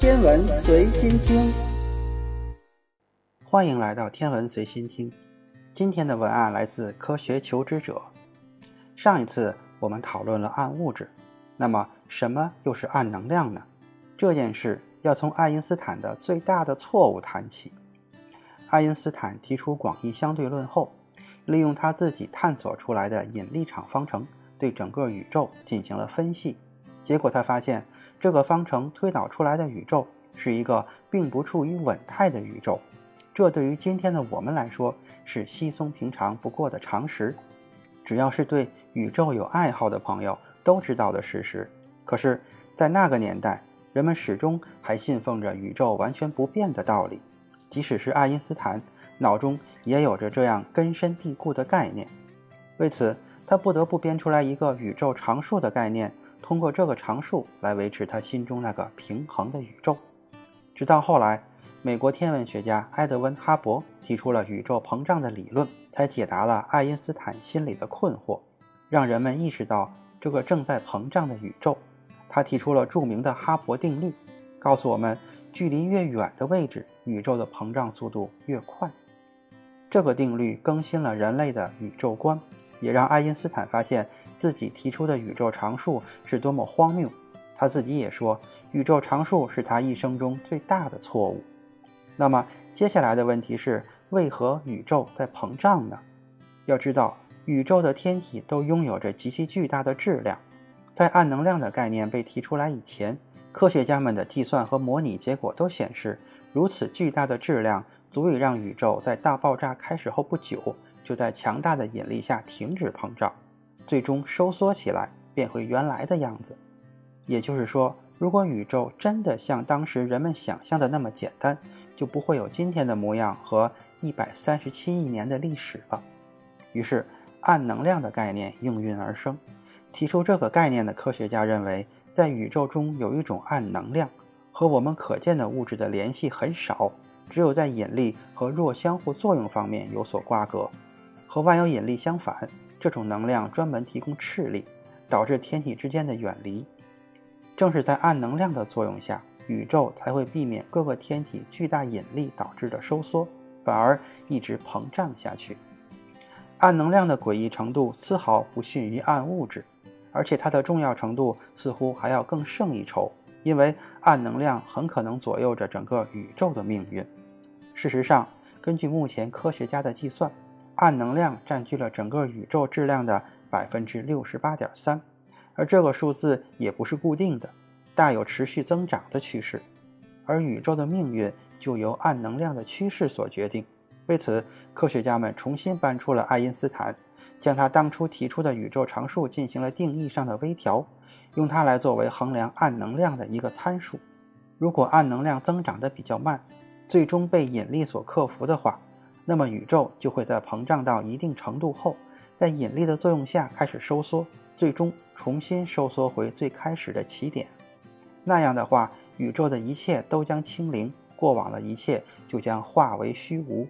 天文随心听，欢迎来到天文随心听。今天的文案来自科学求知者。上一次我们讨论了暗物质，那么什么又是暗能量呢？这件事要从爱因斯坦的最大的错误谈起。爱因斯坦提出广义相对论后，利用他自己探索出来的引力场方程，对整个宇宙进行了分析。结果他发现，这个方程推导出来的宇宙是一个并不处于稳态的宇宙。这对于今天的我们来说是稀松平常不过的常识，只要是对宇宙有爱好的朋友都知道的事实。可是，在那个年代，人们始终还信奉着宇宙完全不变的道理。即使是爱因斯坦脑中也有着这样根深蒂固的概念，为此他不得不编出来一个宇宙常数的概念，通过这个常数来维持他心中那个平衡的宇宙。直到后来，美国天文学家埃德温·哈勃提出了宇宙膨胀的理论，才解答了爱因斯坦心里的困惑，让人们意识到这个正在膨胀的宇宙。他提出了著名的哈勃定律，告诉我们。距离越远的位置，宇宙的膨胀速度越快。这个定律更新了人类的宇宙观，也让爱因斯坦发现自己提出的宇宙常数是多么荒谬。他自己也说，宇宙常数是他一生中最大的错误。那么，接下来的问题是，为何宇宙在膨胀呢？要知道，宇宙的天体都拥有着极其巨大的质量，在暗能量的概念被提出来以前。科学家们的计算和模拟结果都显示，如此巨大的质量足以让宇宙在大爆炸开始后不久就在强大的引力下停止膨胀，最终收缩起来，变回原来的样子。也就是说，如果宇宙真的像当时人们想象的那么简单，就不会有今天的模样和一百三十七亿年的历史了。于是，暗能量的概念应运而生。提出这个概念的科学家认为。在宇宙中有一种暗能量，和我们可见的物质的联系很少，只有在引力和弱相互作用方面有所瓜葛。和万有引力相反，这种能量专门提供斥力，导致天体之间的远离。正是在暗能量的作用下，宇宙才会避免各个天体巨大引力导致的收缩，反而一直膨胀下去。暗能量的诡异程度丝毫不逊于暗物质。而且它的重要程度似乎还要更胜一筹，因为暗能量很可能左右着整个宇宙的命运。事实上，根据目前科学家的计算，暗能量占据了整个宇宙质量的百分之六十八点三，而这个数字也不是固定的，大有持续增长的趋势。而宇宙的命运就由暗能量的趋势所决定。为此，科学家们重新搬出了爱因斯坦。将他当初提出的宇宙常数进行了定义上的微调，用它来作为衡量暗能量的一个参数。如果暗能量增长的比较慢，最终被引力所克服的话，那么宇宙就会在膨胀到一定程度后，在引力的作用下开始收缩，最终重新收缩回最开始的起点。那样的话，宇宙的一切都将清零，过往的一切就将化为虚无。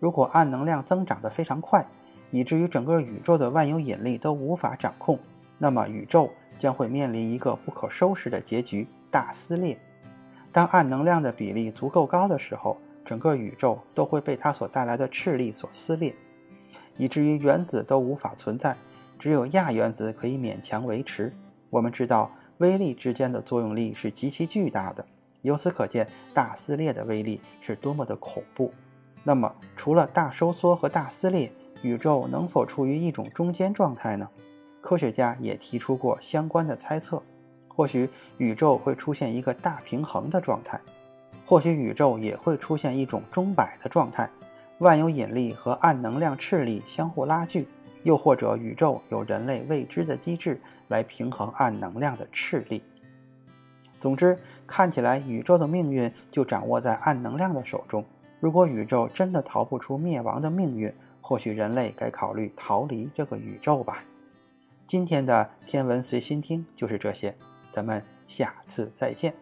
如果暗能量增长得非常快，以至于整个宇宙的万有引力都无法掌控，那么宇宙将会面临一个不可收拾的结局——大撕裂。当暗能量的比例足够高的时候，整个宇宙都会被它所带来的斥力所撕裂，以至于原子都无法存在，只有亚原子可以勉强维持。我们知道，微粒之间的作用力是极其巨大的，由此可见，大撕裂的威力是多么的恐怖。那么，除了大收缩和大撕裂，宇宙能否处于一种中间状态呢？科学家也提出过相关的猜测。或许宇宙会出现一个大平衡的状态，或许宇宙也会出现一种钟摆的状态，万有引力和暗能量斥力相互拉锯，又或者宇宙有人类未知的机制来平衡暗能量的斥力。总之，看起来宇宙的命运就掌握在暗能量的手中。如果宇宙真的逃不出灭亡的命运，或许人类该考虑逃离这个宇宙吧。今天的天文随心听就是这些，咱们下次再见。